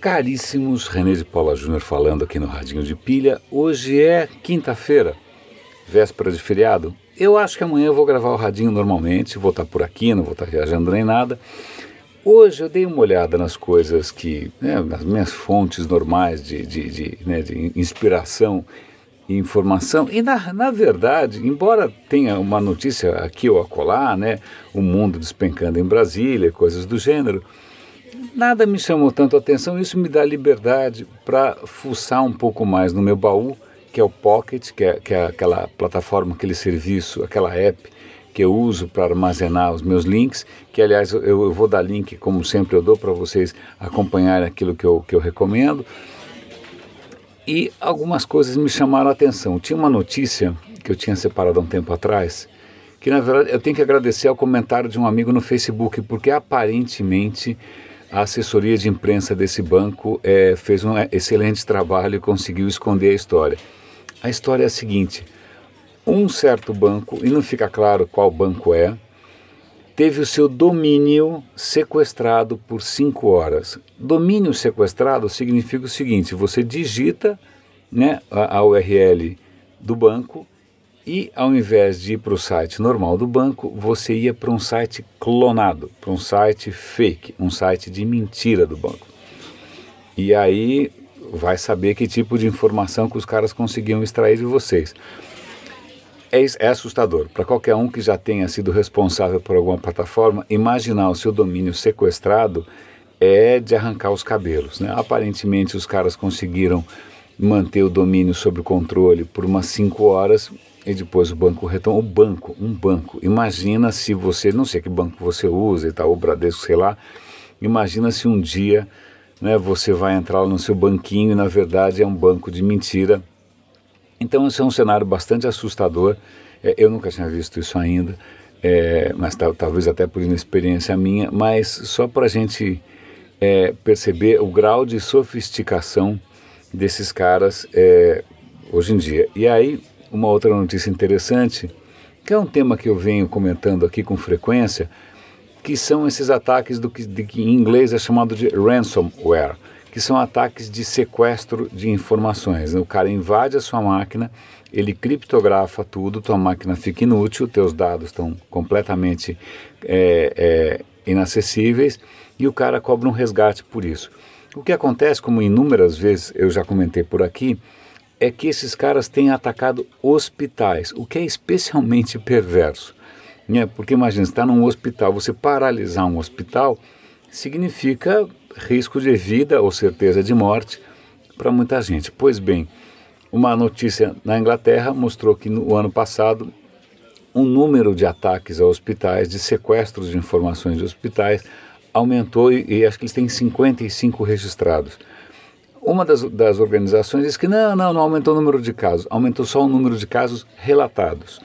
Caríssimos, René de Paula Júnior falando aqui no Radinho de Pilha. Hoje é quinta-feira, véspera de feriado. Eu acho que amanhã eu vou gravar o Radinho normalmente, vou estar por aqui, não vou estar viajando nem nada. Hoje eu dei uma olhada nas coisas que, né, nas minhas fontes normais de, de, de, né, de inspiração e informação. E na, na verdade, embora tenha uma notícia aqui ou acolá, né, o mundo despencando em Brasília, coisas do gênero, Nada me chamou tanto a atenção, isso me dá liberdade para fuçar um pouco mais no meu baú, que é o Pocket, que é, que é aquela plataforma, aquele serviço, aquela app que eu uso para armazenar os meus links, que aliás eu, eu vou dar link, como sempre eu dou para vocês acompanharem aquilo que eu, que eu recomendo. E algumas coisas me chamaram a atenção. Tinha uma notícia que eu tinha separado há um tempo atrás, que na verdade eu tenho que agradecer ao comentário de um amigo no Facebook, porque aparentemente a assessoria de imprensa desse banco é, fez um excelente trabalho e conseguiu esconder a história. A história é a seguinte: um certo banco, e não fica claro qual banco é, teve o seu domínio sequestrado por cinco horas. Domínio sequestrado significa o seguinte: você digita né, a, a URL do banco e ao invés de ir para o site normal do banco, você ia para um site clonado, para um site fake, um site de mentira do banco. E aí vai saber que tipo de informação que os caras conseguiam extrair de vocês. É, é assustador. Para qualquer um que já tenha sido responsável por alguma plataforma, imaginar o seu domínio sequestrado é de arrancar os cabelos. Né? Aparentemente, os caras conseguiram manter o domínio sob controle por umas 5 horas e depois o banco retoma. O banco, um banco. Imagina se você, não sei que banco você usa tal, o Bradesco, sei lá. Imagina se um dia né, você vai entrar no seu banquinho e na verdade é um banco de mentira. Então esse é um cenário bastante assustador. É, eu nunca tinha visto isso ainda, é, mas talvez até por inexperiência minha, mas só para a gente é, perceber o grau de sofisticação desses caras é, hoje em dia. E aí uma outra notícia interessante, que é um tema que eu venho comentando aqui com frequência, que são esses ataques do que, de, que em inglês é chamado de ransomware, que são ataques de sequestro de informações. O cara invade a sua máquina, ele criptografa tudo, tua máquina fica inútil, teus dados estão completamente é, é, inacessíveis e o cara cobra um resgate por isso. O que acontece, como inúmeras vezes eu já comentei por aqui, é que esses caras têm atacado hospitais, o que é especialmente perverso. Né? Porque imagina, você está num hospital, você paralisar um hospital significa risco de vida ou certeza de morte para muita gente. Pois bem, uma notícia na Inglaterra mostrou que no ano passado o número de ataques a hospitais, de sequestros de informações de hospitais, aumentou e, e acho que eles têm 55 registrados. Uma das, das organizações diz que não, não, não aumentou o número de casos, aumentou só o número de casos relatados.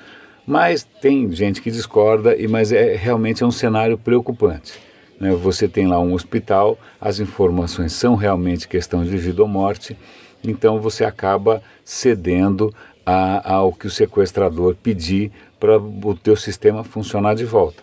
Mas tem gente que discorda, e mas é realmente é um cenário preocupante. Né? Você tem lá um hospital, as informações são realmente questão de vida ou morte, então você acaba cedendo a, ao que o sequestrador pedir para o teu sistema funcionar de volta.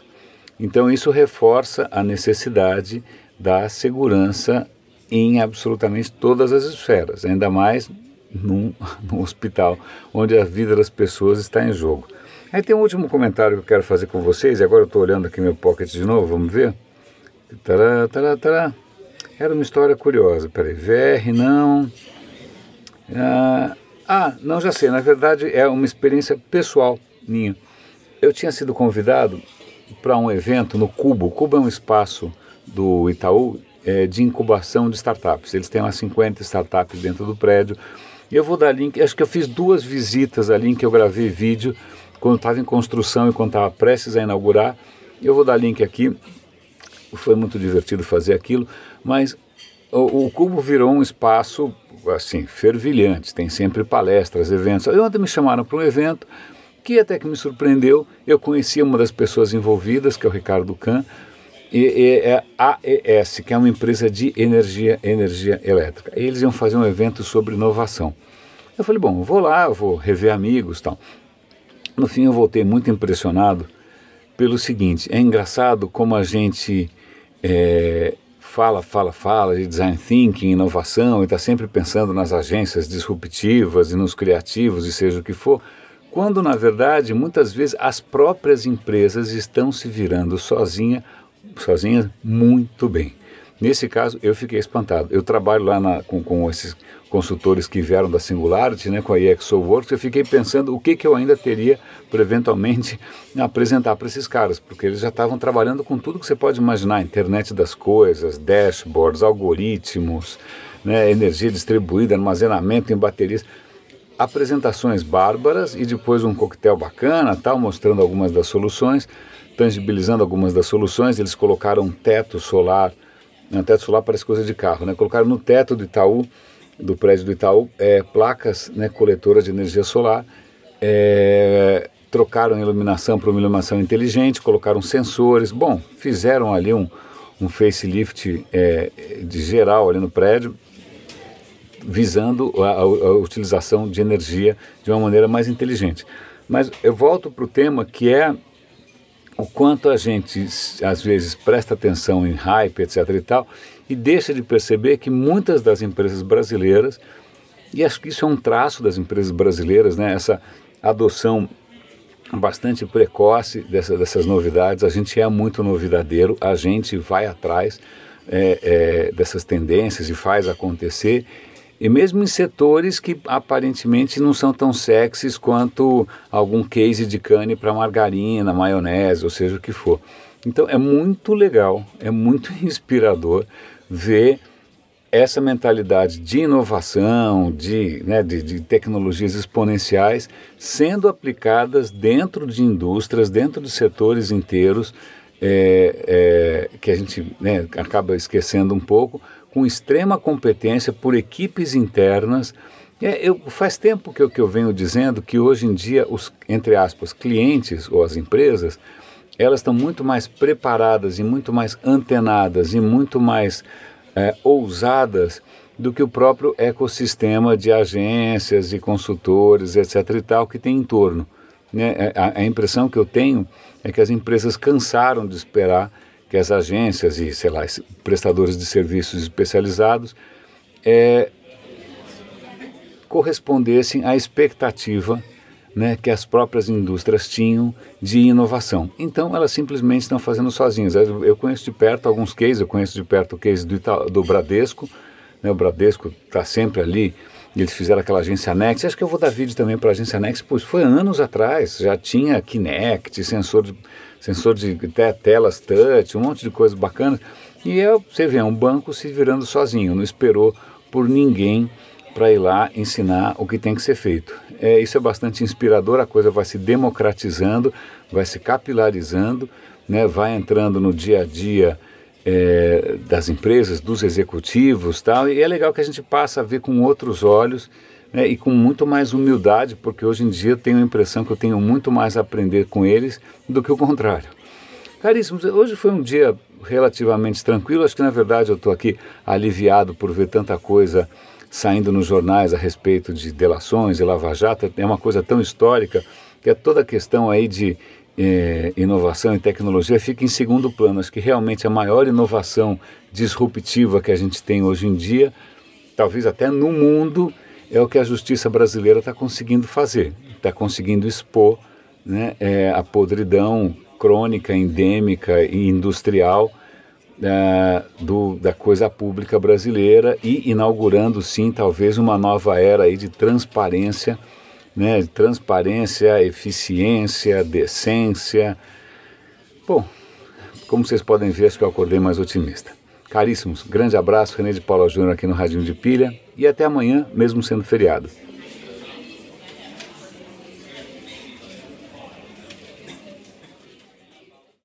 Então isso reforça a necessidade da segurança em absolutamente todas as esferas, ainda mais num, num hospital onde a vida das pessoas está em jogo. Aí tem um último comentário que eu quero fazer com vocês, e agora eu estou olhando aqui meu pocket de novo, vamos ver? Tará, tará, tará. Era uma história curiosa, peraí, VR não... Ah, ah, não, já sei, na verdade é uma experiência pessoal minha. Eu tinha sido convidado para um evento no Cubo. O Cubo é um espaço do Itaú é, de incubação de startups. Eles têm umas 50 startups dentro do prédio. E eu vou dar link, acho que eu fiz duas visitas ali em que eu gravei vídeo quando estava em construção e quando estava prestes a inaugurar. Eu vou dar link aqui. Foi muito divertido fazer aquilo, mas o, o Cubo virou um espaço assim fervilhante. Tem sempre palestras, eventos. Aí ontem me chamaram para um evento que até que me surpreendeu. Eu conhecia uma das pessoas envolvidas, que é o Ricardo Kahn, e, AES, que é uma empresa de energia, energia elétrica. E eles iam fazer um evento sobre inovação. Eu falei, bom, vou lá, vou rever amigos tal. No fim eu voltei muito impressionado pelo seguinte, é engraçado como a gente é, fala, fala, fala de design thinking, inovação, e está sempre pensando nas agências disruptivas e nos criativos e seja o que for, quando na verdade muitas vezes as próprias empresas estão se virando sozinha, sozinhas muito bem. Nesse caso, eu fiquei espantado. Eu trabalho lá na, com, com, esses consultores que vieram da Singularity, né, com a EXOWorks, eu fiquei pensando o que, que eu ainda teria para eventualmente apresentar para esses caras, porque eles já estavam trabalhando com tudo que você pode imaginar, internet das coisas, dashboards, algoritmos, né, energia distribuída, armazenamento em baterias apresentações bárbaras e depois um coquetel bacana, tal, mostrando algumas das soluções, tangibilizando algumas das soluções. Eles colocaram um teto solar não, teto solar parece coisa de carro, né? Colocaram no teto do Itaú, do prédio do Itaú, é, placas né, coletoras de energia solar, é, trocaram a iluminação para uma iluminação inteligente, colocaram sensores, bom, fizeram ali um, um facelift é, de geral ali no prédio, visando a, a, a utilização de energia de uma maneira mais inteligente. Mas eu volto para o tema que é o quanto a gente às vezes presta atenção em hype, etc e tal, e deixa de perceber que muitas das empresas brasileiras, e acho que isso é um traço das empresas brasileiras, né, essa adoção bastante precoce dessa, dessas novidades, a gente é muito novidadeiro, a gente vai atrás é, é, dessas tendências e faz acontecer, e mesmo em setores que aparentemente não são tão sexys quanto algum case de cane para margarina, maionese, ou seja o que for. Então é muito legal, é muito inspirador ver essa mentalidade de inovação, de, né, de, de, tecnologias exponenciais sendo aplicadas dentro de indústrias, dentro de setores inteiros, é, é, que a gente né, acaba esquecendo um pouco, com extrema competência por equipes internas. É, eu, faz tempo que eu, que eu venho dizendo que hoje em dia os, entre aspas, clientes ou as empresas, elas estão muito mais preparadas e muito mais antenadas e muito mais é, ousadas do que o próprio ecossistema de agências e consultores, etc. e tal, que tem em torno. Né? É, a, a impressão que eu tenho é que as empresas cansaram de esperar que as agências e, sei lá, prestadores de serviços especializados é, correspondessem à expectativa né, que as próprias indústrias tinham de inovação. Então, elas simplesmente estão fazendo sozinhas. Eu conheço de perto alguns cases, eu conheço de perto o case do, Ita do Bradesco, né, o Bradesco está sempre ali, eles fizeram aquela agência Next, acho que eu vou dar vídeo também para a agência Next, pois foi anos atrás, já tinha Kinect, sensor de sensor de até telas touch, um monte de coisas bacanas. E é, você vê, é um banco se virando sozinho, não esperou por ninguém para ir lá ensinar o que tem que ser feito. É, isso é bastante inspirador, a coisa vai se democratizando, vai se capilarizando, né, vai entrando no dia a dia é, das empresas, dos executivos tal, e é legal que a gente passa a ver com outros olhos né, e com muito mais humildade, porque hoje em dia tenho a impressão que eu tenho muito mais a aprender com eles do que o contrário. Caríssimos, hoje foi um dia relativamente tranquilo, acho que na verdade eu estou aqui aliviado por ver tanta coisa saindo nos jornais a respeito de delações e lava-jato, é uma coisa tão histórica que é toda a questão aí de eh, inovação e tecnologia fica em segundo plano. Acho que realmente a maior inovação disruptiva que a gente tem hoje em dia, talvez até no mundo, é o que a justiça brasileira está conseguindo fazer, está conseguindo expor né, é, a podridão crônica, endêmica e industrial é, do, da coisa pública brasileira e inaugurando sim talvez uma nova era aí de transparência, né, de transparência, eficiência, decência. Bom, como vocês podem ver, acho que eu acordei mais otimista. Caríssimos, grande abraço, René de Paula Júnior aqui no Radinho de Pilha e até amanhã, mesmo sendo feriado.